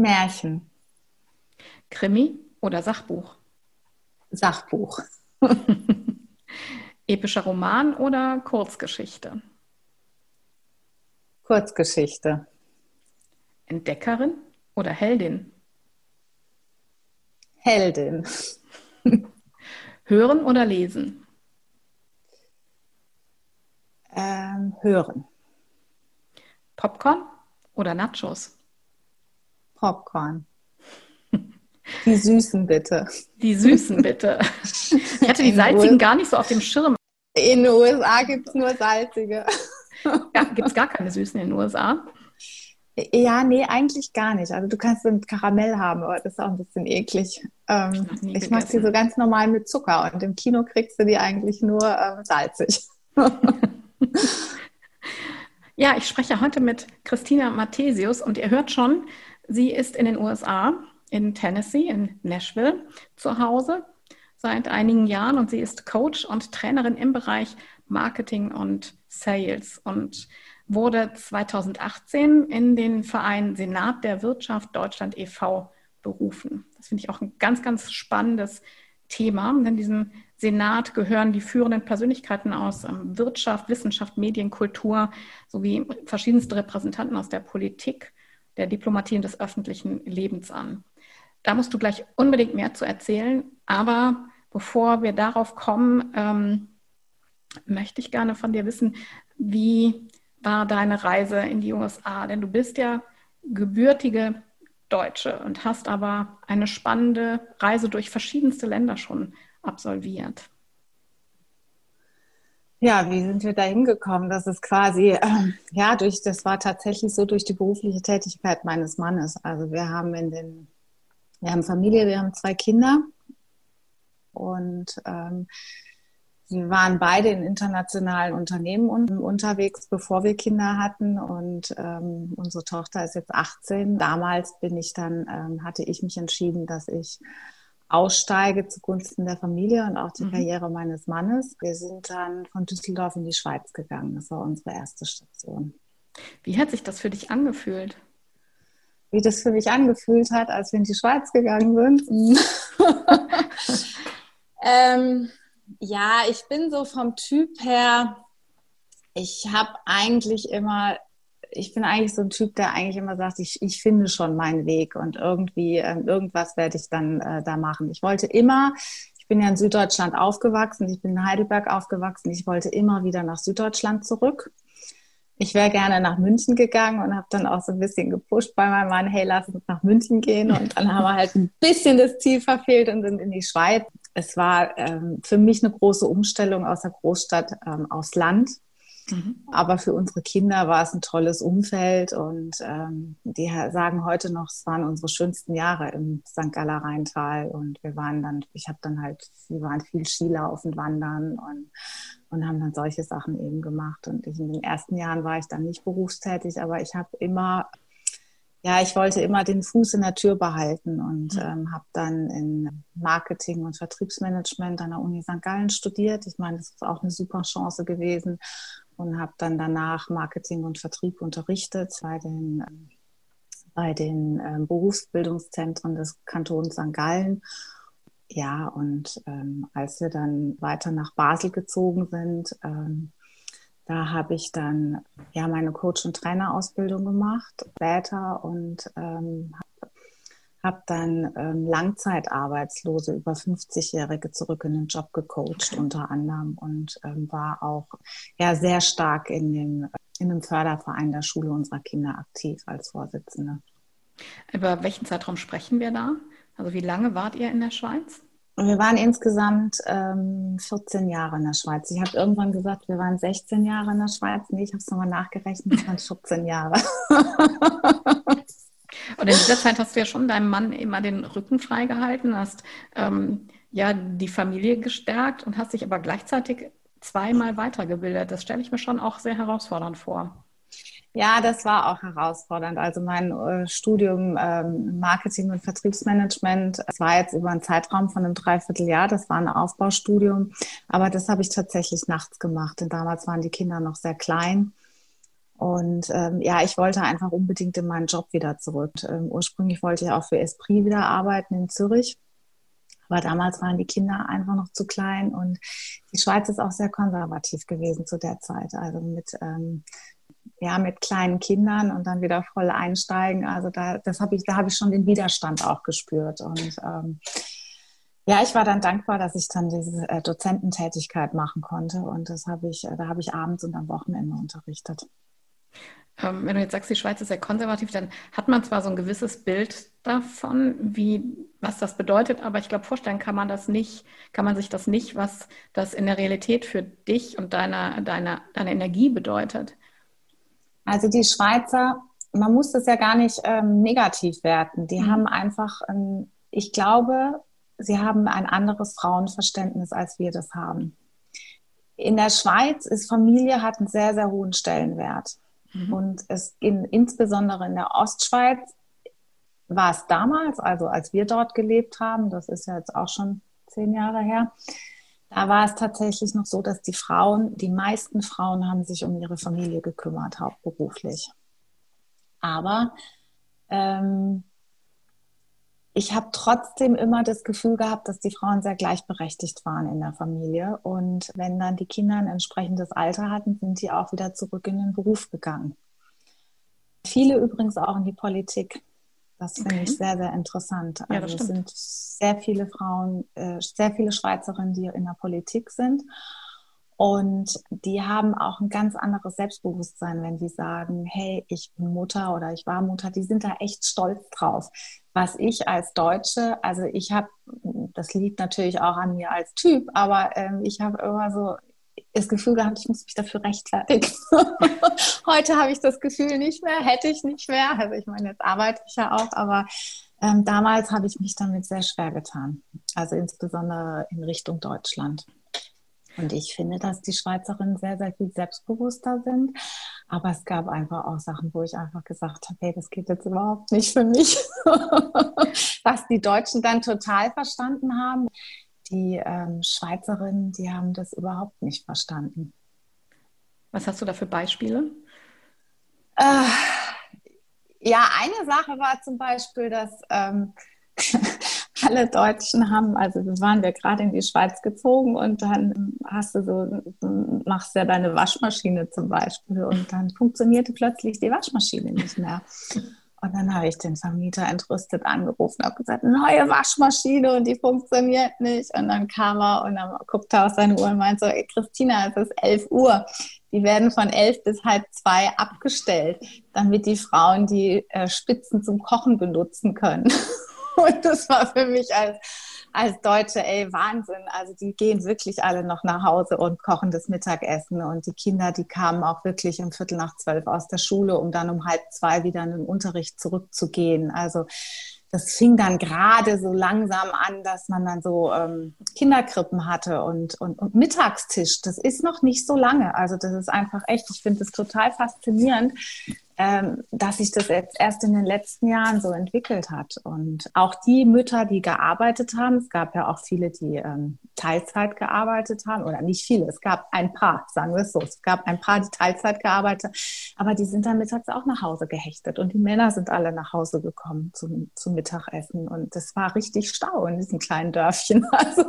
Märchen. Krimi oder Sachbuch? Sachbuch. Epischer Roman oder Kurzgeschichte? Kurzgeschichte. Entdeckerin oder Heldin? Heldin. Hören oder lesen? Ähm, hören. Popcorn oder Nachos? Popcorn. Die süßen bitte. Die süßen bitte. Ich hatte die salzigen gar nicht so auf dem Schirm. In den USA gibt es nur salzige. Ja, gibt es gar keine süßen in den USA? Ja, nee, eigentlich gar nicht. Also du kannst so ein Karamell haben, aber das ist auch ein bisschen eklig. Ähm, ich mache die so ganz normal mit Zucker und im Kino kriegst du die eigentlich nur ähm, salzig. Ja, ich spreche heute mit Christina Mathesius und ihr hört schon, sie ist in den USA, in Tennessee, in Nashville zu Hause seit einigen Jahren und sie ist Coach und Trainerin im Bereich Marketing und Sales und wurde 2018 in den Verein Senat der Wirtschaft Deutschland e.V. berufen. Das finde ich auch ein ganz, ganz spannendes Thema. In diesem Senat gehören die führenden Persönlichkeiten aus ähm, Wirtschaft, Wissenschaft, Medien, Kultur sowie verschiedenste Repräsentanten aus der Politik, der Diplomatie und des öffentlichen Lebens an. Da musst du gleich unbedingt mehr zu erzählen. Aber bevor wir darauf kommen, ähm, möchte ich gerne von dir wissen, wie war deine Reise in die USA? Denn du bist ja gebürtige Deutsche und hast aber eine spannende Reise durch verschiedenste Länder schon absolviert. Ja, wie sind wir da hingekommen? Das ist quasi, äh, ja, durch, das war tatsächlich so durch die berufliche Tätigkeit meines Mannes. Also wir haben in den, wir haben Familie, wir haben zwei Kinder und ähm, wir waren beide in internationalen Unternehmen unterwegs, bevor wir Kinder hatten. Und ähm, unsere Tochter ist jetzt 18. Damals bin ich dann, ähm, hatte ich mich entschieden, dass ich aussteige zugunsten der Familie und auch die mhm. Karriere meines Mannes. Wir sind dann von Düsseldorf in die Schweiz gegangen. Das war unsere erste Station. Wie hat sich das für dich angefühlt? Wie das für mich angefühlt hat, als wir in die Schweiz gegangen sind. ähm, ja, ich bin so vom Typ her, ich habe eigentlich immer, ich bin eigentlich so ein Typ, der eigentlich immer sagt, ich, ich finde schon meinen Weg und irgendwie, äh, irgendwas werde ich dann äh, da machen. Ich wollte immer, ich bin ja in Süddeutschland aufgewachsen, ich bin in Heidelberg aufgewachsen, ich wollte immer wieder nach Süddeutschland zurück. Ich wäre gerne nach München gegangen und habe dann auch so ein bisschen gepusht bei meinem Mann, hey, lass uns nach München gehen. Und dann haben wir halt ein bisschen das Ziel verfehlt und sind in die Schweiz es war ähm, für mich eine große Umstellung aus der Großstadt ähm, aufs Land. Mhm. Aber für unsere Kinder war es ein tolles Umfeld und ähm, die sagen heute noch, es waren unsere schönsten Jahre im St. Galler Rheintal und wir waren dann, ich habe dann halt, wir waren viel Skilaufen, Wandern und, und haben dann solche Sachen eben gemacht. Und ich, in den ersten Jahren war ich dann nicht berufstätig, aber ich habe immer ja, ich wollte immer den Fuß in der Tür behalten und mhm. ähm, habe dann in Marketing und Vertriebsmanagement an der Uni St. Gallen studiert. Ich meine, das ist auch eine super Chance gewesen und habe dann danach Marketing und Vertrieb unterrichtet bei den, bei den äh, Berufsbildungszentren des Kantons St. Gallen. Ja, und ähm, als wir dann weiter nach Basel gezogen sind, ähm, da habe ich dann ja meine Coach- und Trainerausbildung gemacht, später und ähm, habe dann ähm, Langzeitarbeitslose, über 50-Jährige zurück in den Job gecoacht okay. unter anderem und ähm, war auch ja sehr stark in dem in einem Förderverein der Schule unserer Kinder aktiv als Vorsitzende. Über welchen Zeitraum sprechen wir da? Also wie lange wart ihr in der Schweiz? Wir waren insgesamt ähm, 14 Jahre in der Schweiz. Ich habe irgendwann gesagt, wir waren 16 Jahre in der Schweiz. Nee, ich habe es nochmal nachgerechnet, es waren 14 Jahre. Und in dieser Zeit hast du ja schon deinem Mann immer den Rücken freigehalten, hast ähm, ja die Familie gestärkt und hast dich aber gleichzeitig zweimal weitergebildet. Das stelle ich mir schon auch sehr herausfordernd vor. Ja, das war auch herausfordernd. Also mein äh, Studium ähm, Marketing und Vertriebsmanagement, das war jetzt über einen Zeitraum von einem Dreivierteljahr. Das war ein Aufbaustudium, aber das habe ich tatsächlich nachts gemacht. Denn damals waren die Kinder noch sehr klein. Und ähm, ja, ich wollte einfach unbedingt in meinen Job wieder zurück. Ähm, ursprünglich wollte ich auch für Esprit wieder arbeiten in Zürich. Aber damals waren die Kinder einfach noch zu klein und die Schweiz ist auch sehr konservativ gewesen zu der Zeit. Also mit ähm, ja, mit kleinen Kindern und dann wieder voll einsteigen. Also da, das habe ich, da habe ich schon den Widerstand auch gespürt. Und ähm, ja, ich war dann dankbar, dass ich dann diese äh, Dozententätigkeit machen konnte. Und das habe ich, äh, da habe ich abends und am Wochenende unterrichtet. Ähm, wenn du jetzt sagst, die Schweiz ist sehr konservativ, dann hat man zwar so ein gewisses Bild davon, wie, was das bedeutet, aber ich glaube, vorstellen kann man das nicht, kann man sich das nicht, was das in der Realität für dich und deine, deine, deine Energie bedeutet. Also die Schweizer, man muss das ja gar nicht ähm, negativ werten. Die mhm. haben einfach, ähm, ich glaube, sie haben ein anderes Frauenverständnis, als wir das haben. In der Schweiz ist Familie hat einen sehr, sehr hohen Stellenwert. Mhm. Und es in, insbesondere in der Ostschweiz war es damals, also als wir dort gelebt haben, das ist ja jetzt auch schon zehn Jahre her, da war es tatsächlich noch so, dass die Frauen, die meisten Frauen haben sich um ihre Familie gekümmert, hauptberuflich. Aber ähm, ich habe trotzdem immer das Gefühl gehabt, dass die Frauen sehr gleichberechtigt waren in der Familie. Und wenn dann die Kinder ein entsprechendes Alter hatten, sind die auch wieder zurück in den Beruf gegangen. Viele übrigens auch in die Politik. Das finde okay. ich sehr, sehr interessant. Also ja, es sind sehr viele Frauen, äh, sehr viele Schweizerinnen, die in der Politik sind. Und die haben auch ein ganz anderes Selbstbewusstsein, wenn die sagen, hey, ich bin Mutter oder ich war Mutter. Die sind da echt stolz drauf. Was ich als Deutsche, also ich habe, das liegt natürlich auch an mir als Typ, aber ähm, ich habe immer so das Gefühl gehabt, ich muss mich dafür rechtfertigen. Heute habe ich das Gefühl nicht mehr, hätte ich nicht mehr. Also ich meine, jetzt arbeite ich ja auch, aber ähm, damals habe ich mich damit sehr schwer getan. Also insbesondere in Richtung Deutschland. Und ich finde, dass die Schweizerinnen sehr, sehr viel selbstbewusster sind. Aber es gab einfach auch Sachen, wo ich einfach gesagt habe, hey, das geht jetzt überhaupt nicht für mich. Was die Deutschen dann total verstanden haben die ähm, Schweizerinnen, die haben das überhaupt nicht verstanden. Was hast du da für Beispiele? Äh, ja, eine Sache war zum Beispiel, dass ähm, alle Deutschen haben, also wir waren ja gerade in die Schweiz gezogen und dann hast du so, machst ja deine Waschmaschine zum Beispiel und dann funktionierte plötzlich die Waschmaschine nicht mehr. Und dann habe ich den Vermieter entrüstet angerufen, habe gesagt, neue Waschmaschine und die funktioniert nicht. Und dann kam er und dann guckte er auf seine Uhr und meinte so, Christina, es ist 11 Uhr. Die werden von 11 bis halb zwei abgestellt, damit die Frauen die äh, Spitzen zum Kochen benutzen können. und das war für mich als als Deutsche, ey, Wahnsinn. Also die gehen wirklich alle noch nach Hause und kochen das Mittagessen. Und die Kinder, die kamen auch wirklich um Viertel nach zwölf aus der Schule, um dann um halb zwei wieder in den Unterricht zurückzugehen. Also das fing dann gerade so langsam an, dass man dann so ähm, Kinderkrippen hatte und, und, und Mittagstisch. Das ist noch nicht so lange. Also das ist einfach echt, ich finde es total faszinierend, ähm, dass sich das jetzt erst in den letzten Jahren so entwickelt hat. Und auch die Mütter, die gearbeitet haben, es gab ja auch viele, die ähm, Teilzeit gearbeitet haben, oder nicht viele, es gab ein paar, sagen wir es so, es gab ein paar, die Teilzeit gearbeitet haben, aber die sind dann mittags auch nach Hause gehechtet und die Männer sind alle nach Hause gekommen zum, zum Mittagessen und das war richtig Stau in diesem kleinen Dörfchen. Also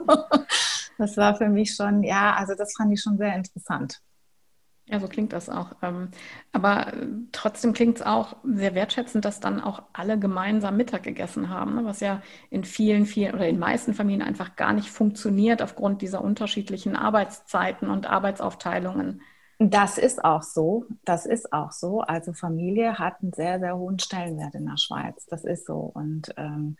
das war für mich schon, ja, also das fand ich schon sehr interessant. Ja, so klingt das auch. Ähm, aber äh, trotzdem klingt es auch sehr wertschätzend, dass dann auch alle gemeinsam Mittag gegessen haben, ne? was ja in vielen, vielen oder in meisten Familien einfach gar nicht funktioniert aufgrund dieser unterschiedlichen Arbeitszeiten und Arbeitsaufteilungen. Das ist auch so. Das ist auch so. Also Familie hat einen sehr, sehr hohen Stellenwert in der Schweiz. Das ist so. Und ähm,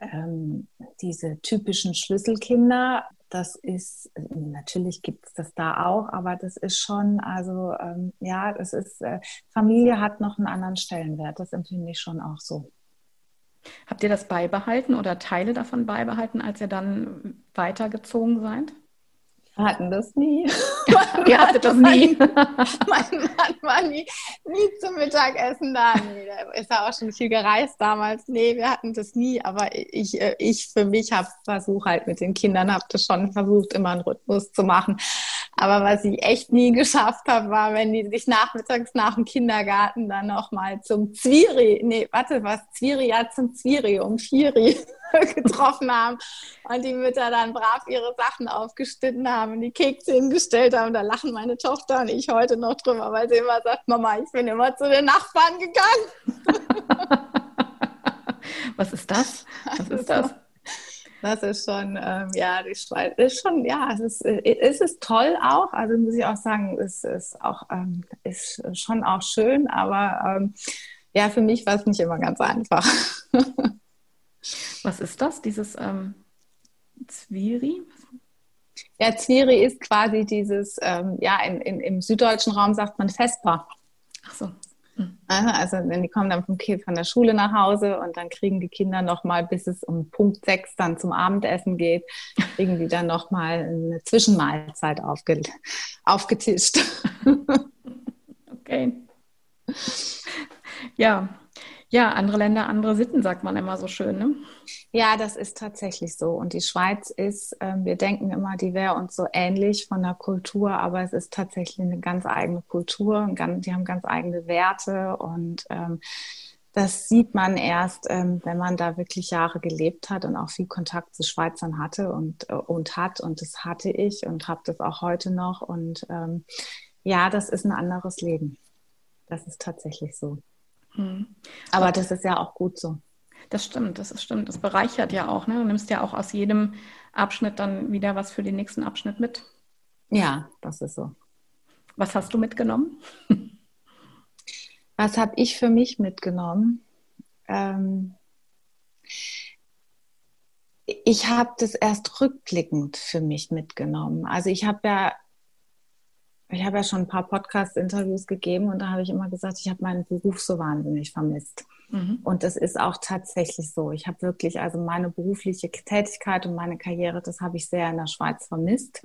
ähm, diese typischen Schlüsselkinder, das ist, natürlich gibt es das da auch, aber das ist schon, also ähm, ja, das ist, äh, Familie hat noch einen anderen Stellenwert, das empfinde ich schon auch so. Habt ihr das beibehalten oder Teile davon beibehalten, als ihr dann weitergezogen seid? Wir hatten das nie. Ihr hattet das nie. mein Mann war nie, nie zum Mittagessen da. Nee, der ist ja auch schon viel gereist damals. Nee, wir hatten das nie. Aber ich, äh, ich für mich habe versucht halt mit den Kindern, habe das schon versucht, immer einen Rhythmus zu machen. Aber was ich echt nie geschafft habe, war, wenn die sich nachmittags nach dem Kindergarten dann nochmal zum Zwiri, nee, warte, was, Zwiri, ja, zum Zwiri, um Vieri getroffen haben und die Mütter dann brav ihre Sachen aufgeschnitten haben und die Kekse hingestellt haben. Da lachen meine Tochter und ich heute noch drüber, weil sie immer sagt, Mama, ich bin immer zu den Nachbarn gegangen. Was ist das? Was ist das? Das ist schon, ähm, ja, die Schweiz ist schon, ja, es ist, äh, es ist toll auch. Also muss ich auch sagen, es ist auch, ähm, ist schon auch schön, aber ähm, ja, für mich war es nicht immer ganz einfach. Was ist das, dieses ähm, Zwiri? Ja, Zwiri ist quasi dieses, ähm, ja, in, in, im süddeutschen Raum sagt man Vesper. Ach so. Also wenn die kommen dann vom Kind von der Schule nach Hause und dann kriegen die Kinder nochmal, bis es um Punkt sechs dann zum Abendessen geht, kriegen die dann nochmal eine Zwischenmahlzeit aufge aufgetischt. Okay. Ja, ja, andere Länder, andere Sitten, sagt man immer so schön. Ne? Ja, das ist tatsächlich so. Und die Schweiz ist, äh, wir denken immer, die wäre uns so ähnlich von der Kultur, aber es ist tatsächlich eine ganz eigene Kultur. Ganz, die haben ganz eigene Werte und ähm, das sieht man erst, ähm, wenn man da wirklich Jahre gelebt hat und auch viel Kontakt zu Schweizern hatte und, äh, und hat. Und das hatte ich und habe das auch heute noch. Und ähm, ja, das ist ein anderes Leben. Das ist tatsächlich so. Hm. Aber das ist ja auch gut so. Das stimmt, das ist stimmt. Das bereichert ja auch. Ne? Du nimmst ja auch aus jedem Abschnitt dann wieder was für den nächsten Abschnitt mit. Ja, das ist so. Was hast du mitgenommen? Was habe ich für mich mitgenommen? Ähm, ich habe das erst rückblickend für mich mitgenommen. Also ich habe ja ich habe ja schon ein paar Podcast-Interviews gegeben und da habe ich immer gesagt, ich habe meinen Beruf so wahnsinnig vermisst. Mhm. Und das ist auch tatsächlich so. Ich habe wirklich, also meine berufliche Tätigkeit und meine Karriere, das habe ich sehr in der Schweiz vermisst.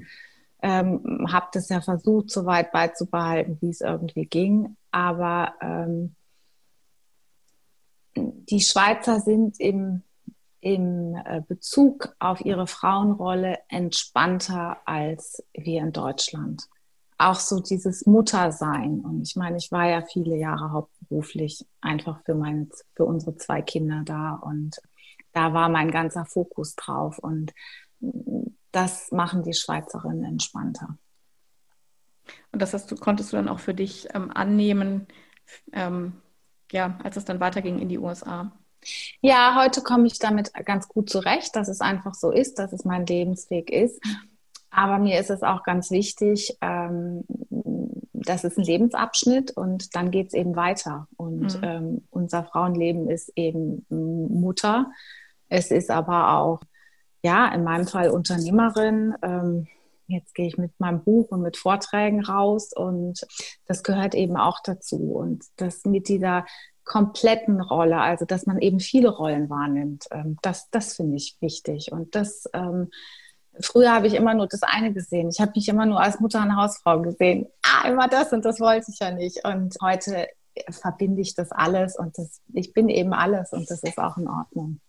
Ähm, habe das ja versucht, so weit beizubehalten, wie es irgendwie ging. Aber ähm, die Schweizer sind im, im äh, Bezug auf ihre Frauenrolle entspannter als wir in Deutschland auch so dieses Muttersein. Und ich meine, ich war ja viele Jahre hauptberuflich einfach für meine, für unsere zwei Kinder da und da war mein ganzer Fokus drauf und das machen die Schweizerinnen entspannter. Und das hast du, konntest du dann auch für dich ähm, annehmen, ähm, ja, als es dann weiterging in die USA? Ja, heute komme ich damit ganz gut zurecht, dass es einfach so ist, dass es mein Lebensweg ist. Aber mir ist es auch ganz wichtig, ähm, das ist ein Lebensabschnitt und dann geht es eben weiter. Und mhm. ähm, unser Frauenleben ist eben Mutter. Es ist aber auch, ja, in meinem Fall Unternehmerin. Ähm, jetzt gehe ich mit meinem Buch und mit Vorträgen raus und das gehört eben auch dazu. Und das mit dieser kompletten Rolle, also dass man eben viele Rollen wahrnimmt, ähm, das, das finde ich wichtig. Und das ähm, Früher habe ich immer nur das eine gesehen. Ich habe mich immer nur als Mutter und Hausfrau gesehen. Ah, immer das und das wollte ich ja nicht. Und heute verbinde ich das alles und das, ich bin eben alles und das ist auch in Ordnung.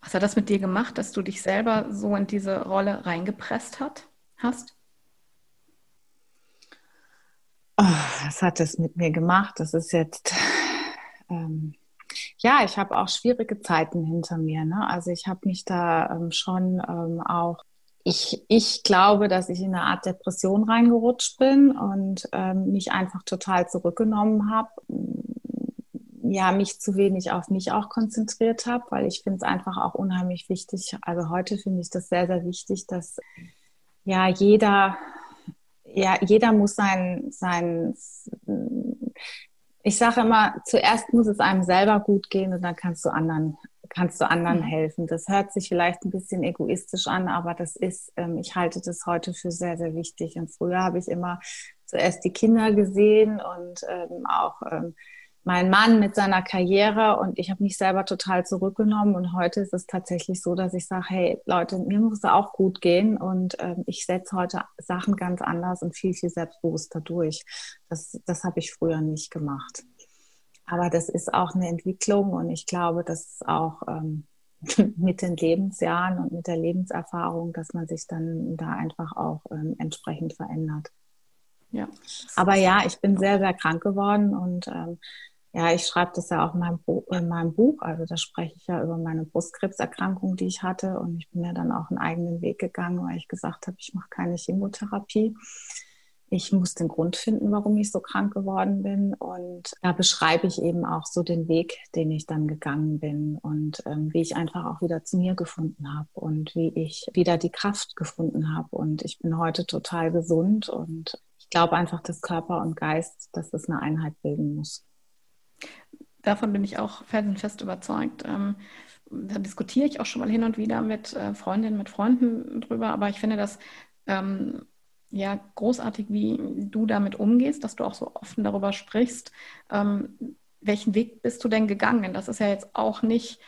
Was hat das mit dir gemacht, dass du dich selber so in diese Rolle reingepresst hat, hast? Oh, was hat das mit mir gemacht? Das ist jetzt, ähm, ja, ich habe auch schwierige Zeiten hinter mir. Ne? Also ich habe mich da ähm, schon ähm, auch ich, ich glaube, dass ich in eine Art Depression reingerutscht bin und ähm, mich einfach total zurückgenommen habe. Ja, mich zu wenig auf mich auch konzentriert habe, weil ich finde es einfach auch unheimlich wichtig. Also heute finde ich das sehr, sehr wichtig, dass ja jeder, ja, jeder muss sein, sein, ich sage immer, zuerst muss es einem selber gut gehen und dann kannst du anderen kannst du anderen mhm. helfen. Das hört sich vielleicht ein bisschen egoistisch an, aber das ist, ähm, ich halte das heute für sehr, sehr wichtig. Und früher habe ich immer zuerst die Kinder gesehen und ähm, auch ähm, mein Mann mit seiner Karriere und ich habe mich selber total zurückgenommen und heute ist es tatsächlich so, dass ich sage, hey Leute, mir muss es auch gut gehen und ähm, ich setze heute Sachen ganz anders und viel, viel selbstbewusster durch. Das, das habe ich früher nicht gemacht. Aber das ist auch eine Entwicklung und ich glaube, dass auch ähm, mit den Lebensjahren und mit der Lebenserfahrung, dass man sich dann da einfach auch ähm, entsprechend verändert. Ja. Aber ja, ich bin sehr, sehr krank geworden und ähm, ja, ich schreibe das ja auch in meinem, in meinem, Buch. Also da spreche ich ja über meine Brustkrebserkrankung, die ich hatte. Und ich bin ja dann auch einen eigenen Weg gegangen, weil ich gesagt habe, ich mache keine Chemotherapie ich muss den Grund finden, warum ich so krank geworden bin. Und da beschreibe ich eben auch so den Weg, den ich dann gegangen bin und ähm, wie ich einfach auch wieder zu mir gefunden habe und wie ich wieder die Kraft gefunden habe. Und ich bin heute total gesund und ich glaube einfach, dass Körper und Geist, dass es eine Einheit bilden muss. Davon bin ich auch felsenfest überzeugt. Ähm, da diskutiere ich auch schon mal hin und wieder mit äh, Freundinnen, mit Freunden drüber, aber ich finde, dass ähm, ja großartig, wie du damit umgehst, dass du auch so offen darüber sprichst. Ähm, welchen Weg bist du denn gegangen? Das ist ja jetzt auch nicht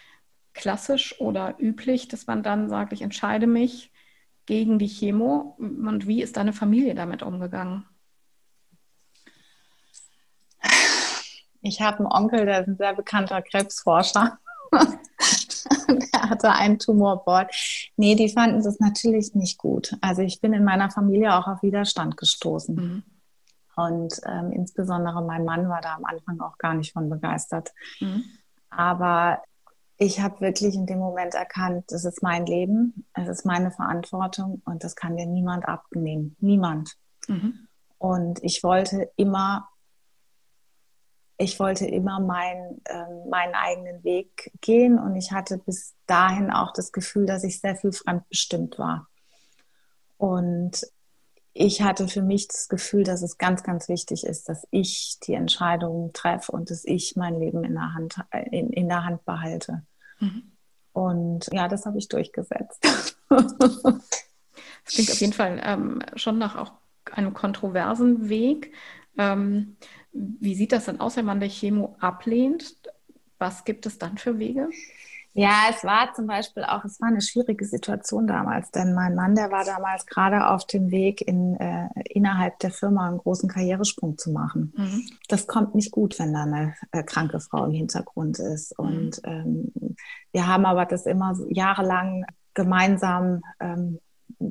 klassisch oder üblich, dass man dann sagt, ich entscheide mich gegen die Chemo. Und wie ist deine Familie damit umgegangen? Ich habe einen Onkel, der ist ein sehr bekannter Krebsforscher. der hatte einen Tumorboard. Nee, die fanden das natürlich nicht gut. Also ich bin in meiner Familie auch auf Widerstand gestoßen. Mhm. Und ähm, insbesondere mein Mann war da am Anfang auch gar nicht von begeistert. Mhm. Aber ich habe wirklich in dem Moment erkannt, das ist mein Leben, es ist meine Verantwortung und das kann dir niemand abnehmen. Niemand. Mhm. Und ich wollte immer ich wollte immer mein, äh, meinen eigenen Weg gehen und ich hatte bis dahin auch das Gefühl, dass ich sehr viel fremdbestimmt war. Und ich hatte für mich das Gefühl, dass es ganz, ganz wichtig ist, dass ich die Entscheidungen treffe und dass ich mein Leben in der Hand, in, in der Hand behalte. Mhm. Und ja, das habe ich durchgesetzt. Das klingt auf jeden Fall ähm, schon nach auch einem kontroversen Weg. Ähm, wie sieht das dann aus, wenn man die Chemo ablehnt? Was gibt es dann für Wege? Ja, es war zum Beispiel auch, es war eine schwierige Situation damals, denn mein Mann, der war damals gerade auf dem Weg, in, äh, innerhalb der Firma einen großen Karrieresprung zu machen. Mhm. Das kommt nicht gut, wenn da eine äh, kranke Frau im Hintergrund ist. Mhm. Und ähm, wir haben aber das immer jahrelang gemeinsam ähm,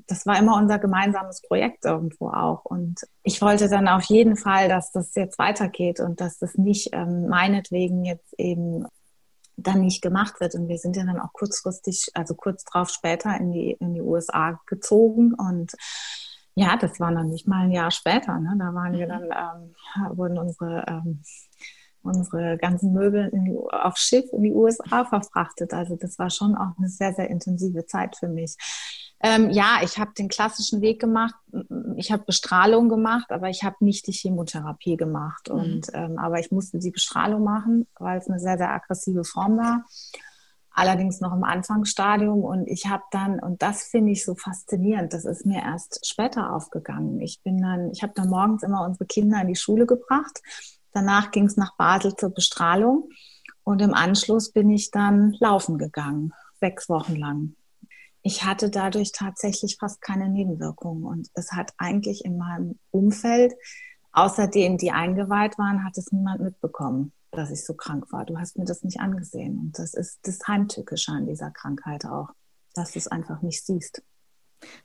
das war immer unser gemeinsames Projekt irgendwo auch. Und ich wollte dann auf jeden Fall, dass das jetzt weitergeht und dass das nicht ähm, meinetwegen jetzt eben dann nicht gemacht wird. Und wir sind ja dann auch kurzfristig, also kurz drauf später in die, in die USA gezogen und ja, das war noch nicht mal ein Jahr später. Ne? Da waren wir mhm. dann, ähm, wurden unsere, ähm, unsere ganzen Möbel die, auf Schiff in die USA verfrachtet. Also das war schon auch eine sehr, sehr intensive Zeit für mich. Ähm, ja, ich habe den klassischen Weg gemacht. Ich habe Bestrahlung gemacht, aber ich habe nicht die Chemotherapie gemacht. Mhm. Und ähm, aber ich musste die Bestrahlung machen, weil es eine sehr sehr aggressive Form war. Allerdings noch im Anfangsstadium und ich habe dann und das finde ich so faszinierend. Das ist mir erst später aufgegangen. Ich bin dann, ich habe dann morgens immer unsere Kinder in die Schule gebracht. Danach ging es nach Basel zur Bestrahlung und im Anschluss bin ich dann laufen gegangen, sechs Wochen lang ich hatte dadurch tatsächlich fast keine Nebenwirkungen. Und es hat eigentlich in meinem Umfeld, außer denen, die eingeweiht waren, hat es niemand mitbekommen, dass ich so krank war. Du hast mir das nicht angesehen. Und das ist das Heimtückische an dieser Krankheit auch, dass du es einfach nicht siehst.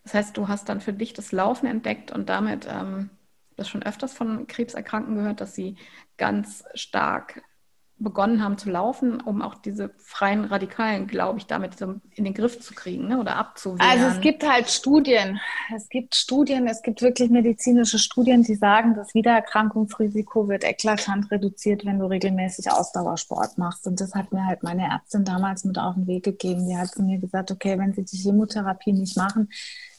Das heißt, du hast dann für dich das Laufen entdeckt und damit ähm, das schon öfters von Krebserkrankten gehört, dass sie ganz stark begonnen haben zu laufen, um auch diese freien Radikalen, glaube ich, damit so in den Griff zu kriegen ne? oder abzuwehren? Also es gibt halt Studien. Es gibt Studien, es gibt wirklich medizinische Studien, die sagen, das Wiedererkrankungsrisiko wird eklatant reduziert, wenn du regelmäßig Ausdauersport machst. Und das hat mir halt meine Ärztin damals mit auf den Weg gegeben. Die hat zu mir gesagt, okay, wenn Sie die Chemotherapie nicht machen,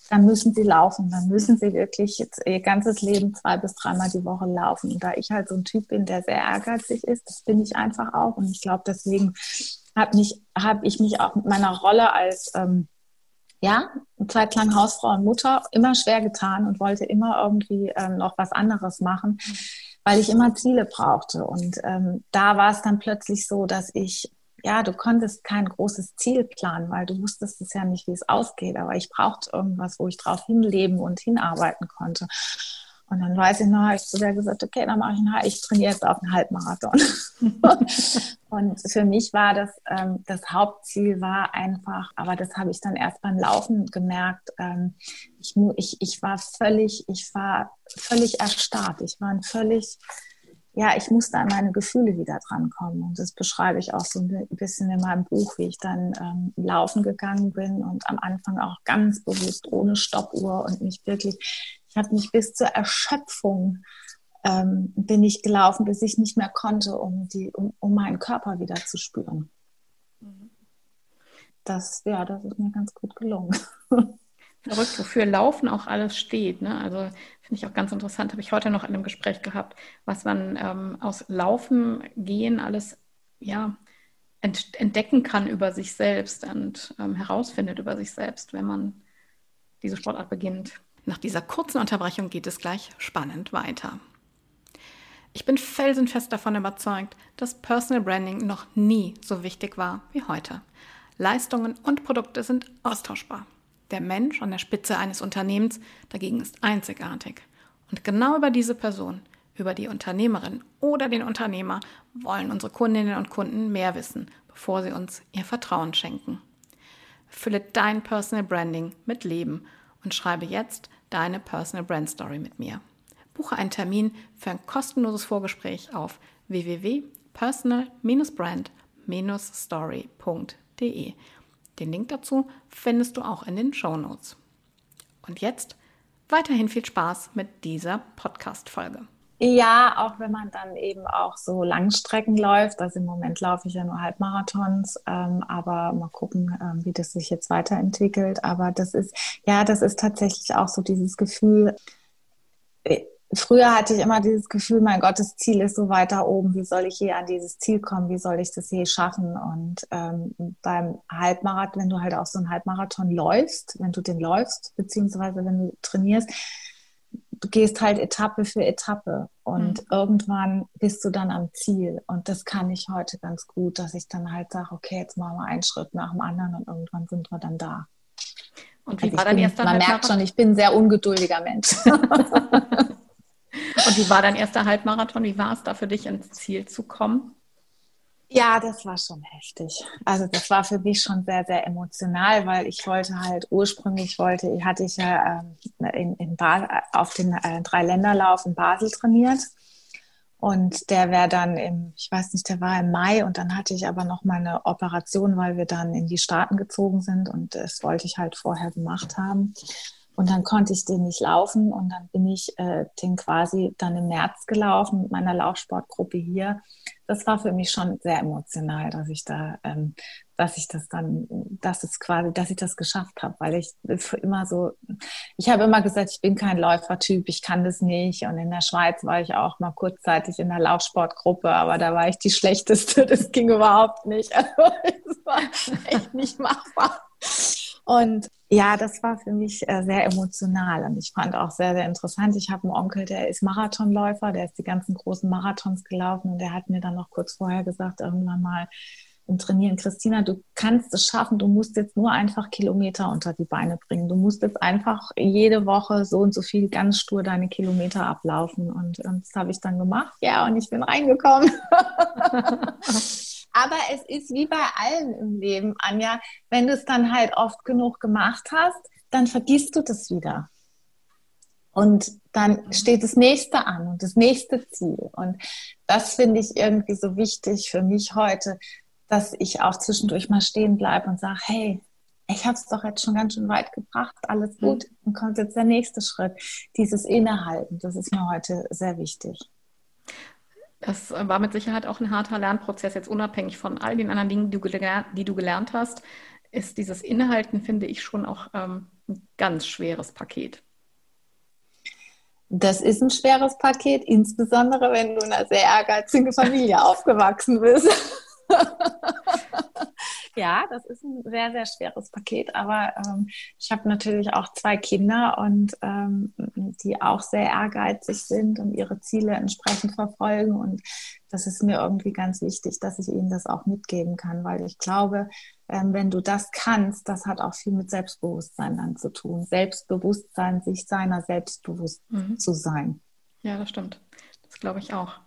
dann müssen sie laufen, dann müssen sie wirklich jetzt ihr ganzes Leben zwei bis dreimal die Woche laufen. Und da ich halt so ein Typ bin, der sehr ehrgeizig ist, das bin ich einfach auch. Und ich glaube, deswegen habe hab ich mich auch mit meiner Rolle als ähm, ja, Zeit lang Hausfrau und Mutter immer schwer getan und wollte immer irgendwie ähm, noch was anderes machen, weil ich immer Ziele brauchte. Und ähm, da war es dann plötzlich so, dass ich ja, du konntest kein großes Ziel planen, weil du wusstest es ja nicht, wie es ausgeht. Aber ich brauchte irgendwas, wo ich drauf hinleben und hinarbeiten konnte. Und dann weiß ich noch, habe ich zu der gesagt, okay, dann mache ich einen, ich trainiere jetzt auf einen Halbmarathon. und für mich war das, ähm, das Hauptziel war einfach, aber das habe ich dann erst beim Laufen gemerkt, ähm, ich, ich, ich war völlig, ich war völlig erstarrt. Ich war ein völlig, ja, ich musste an meine Gefühle wieder drankommen. Und das beschreibe ich auch so ein bisschen in meinem Buch, wie ich dann ähm, laufen gegangen bin und am Anfang auch ganz bewusst ohne Stoppuhr und mich wirklich, ich habe mich bis zur Erschöpfung ähm, bin ich gelaufen, bis ich nicht mehr konnte, um, die, um, um meinen Körper wieder zu spüren. Das, ja, das ist mir ganz gut gelungen. verrückt, wofür Laufen auch alles steht. Ne? Also finde ich auch ganz interessant, habe ich heute noch in einem Gespräch gehabt, was man ähm, aus Laufen gehen alles ja, ent entdecken kann über sich selbst und ähm, herausfindet über sich selbst, wenn man diese Sportart beginnt. Nach dieser kurzen Unterbrechung geht es gleich spannend weiter. Ich bin felsenfest davon überzeugt, dass Personal Branding noch nie so wichtig war wie heute. Leistungen und Produkte sind austauschbar. Der Mensch an der Spitze eines Unternehmens dagegen ist einzigartig. Und genau über diese Person, über die Unternehmerin oder den Unternehmer wollen unsere Kundinnen und Kunden mehr wissen, bevor sie uns ihr Vertrauen schenken. Fülle dein Personal Branding mit Leben und schreibe jetzt deine Personal Brand Story mit mir. Buche einen Termin für ein kostenloses Vorgespräch auf www.personal-brand-story.de den Link dazu findest du auch in den Show Notes. Und jetzt weiterhin viel Spaß mit dieser Podcast-Folge. Ja, auch wenn man dann eben auch so Langstrecken läuft. Also im Moment laufe ich ja nur Halbmarathons, ähm, aber mal gucken, ähm, wie das sich jetzt weiterentwickelt. Aber das ist, ja, das ist tatsächlich auch so dieses Gefühl, früher hatte ich immer dieses Gefühl, mein Gott, das Ziel ist so weiter oben. Wie soll ich je an dieses Ziel kommen? Wie soll ich das je schaffen? Und ähm, beim Halbmarathon, wenn du halt auch so einen Halbmarathon läufst, wenn du den läufst, beziehungsweise wenn du trainierst, du gehst halt Etappe für Etappe und mhm. irgendwann bist du dann am Ziel. Und das kann ich heute ganz gut, dass ich dann halt sage, okay, jetzt machen wir einen Schritt nach dem anderen und irgendwann sind wir dann da. Und wie also war dein erster Man merkt schon, ich bin ein sehr ungeduldiger Mensch. Und wie war dein erster Halbmarathon? Wie war es da für dich, ins Ziel zu kommen? Ja, das war schon heftig. Also das war für mich schon sehr, sehr emotional, weil ich wollte halt ursprünglich wollte, hatte ich ja äh, in, in auf den äh, Dreiländerlauf in Basel trainiert. Und der wäre dann im, ich weiß nicht, der war im Mai und dann hatte ich aber noch mal eine Operation, weil wir dann in die Staaten gezogen sind und das wollte ich halt vorher gemacht haben. Und dann konnte ich den nicht laufen und dann bin ich äh, den quasi dann im März gelaufen mit meiner Laufsportgruppe hier. Das war für mich schon sehr emotional, dass ich da, ähm, dass ich das dann, dass es quasi, dass ich das geschafft habe, weil ich immer so, ich habe immer gesagt, ich bin kein Läufertyp, ich kann das nicht. Und in der Schweiz war ich auch mal kurzzeitig in der Laufsportgruppe, aber da war ich die schlechteste. Das ging überhaupt nicht. Also es war echt nicht machbar. Und ja, das war für mich äh, sehr emotional und ich fand auch sehr, sehr interessant. Ich habe einen Onkel, der ist Marathonläufer, der ist die ganzen großen Marathons gelaufen und der hat mir dann noch kurz vorher gesagt, irgendwann mal im Trainieren, Christina, du kannst es schaffen, du musst jetzt nur einfach Kilometer unter die Beine bringen. Du musst jetzt einfach jede Woche so und so viel ganz stur deine Kilometer ablaufen. Und, und das habe ich dann gemacht. Ja, und ich bin reingekommen. Aber es ist wie bei allen im Leben, Anja, wenn du es dann halt oft genug gemacht hast, dann vergisst du das wieder. Und dann steht das nächste an und das nächste Ziel. Und das finde ich irgendwie so wichtig für mich heute, dass ich auch zwischendurch mal stehen bleibe und sage, hey, ich habe es doch jetzt schon ganz schön weit gebracht, alles gut. Mhm. Und kommt jetzt der nächste Schritt, dieses Innehalten. Das ist mir heute sehr wichtig. Das war mit Sicherheit auch ein harter Lernprozess, jetzt unabhängig von all den anderen Dingen, die du gelernt, die du gelernt hast, ist dieses Innehalten, finde ich, schon auch ähm, ein ganz schweres Paket. Das ist ein schweres Paket, insbesondere wenn du in einer sehr ehrgeizigen Familie aufgewachsen bist. ja, das ist ein sehr, sehr schweres Paket, aber ähm, ich habe natürlich auch zwei Kinder und ähm, die auch sehr ehrgeizig sind und ihre Ziele entsprechend verfolgen und das ist mir irgendwie ganz wichtig, dass ich ihnen das auch mitgeben kann, weil ich glaube, ähm, wenn du das kannst, das hat auch viel mit Selbstbewusstsein dann zu tun. Selbstbewusstsein, sich seiner selbstbewusst mhm. zu sein. Ja, das stimmt. Das glaube ich auch.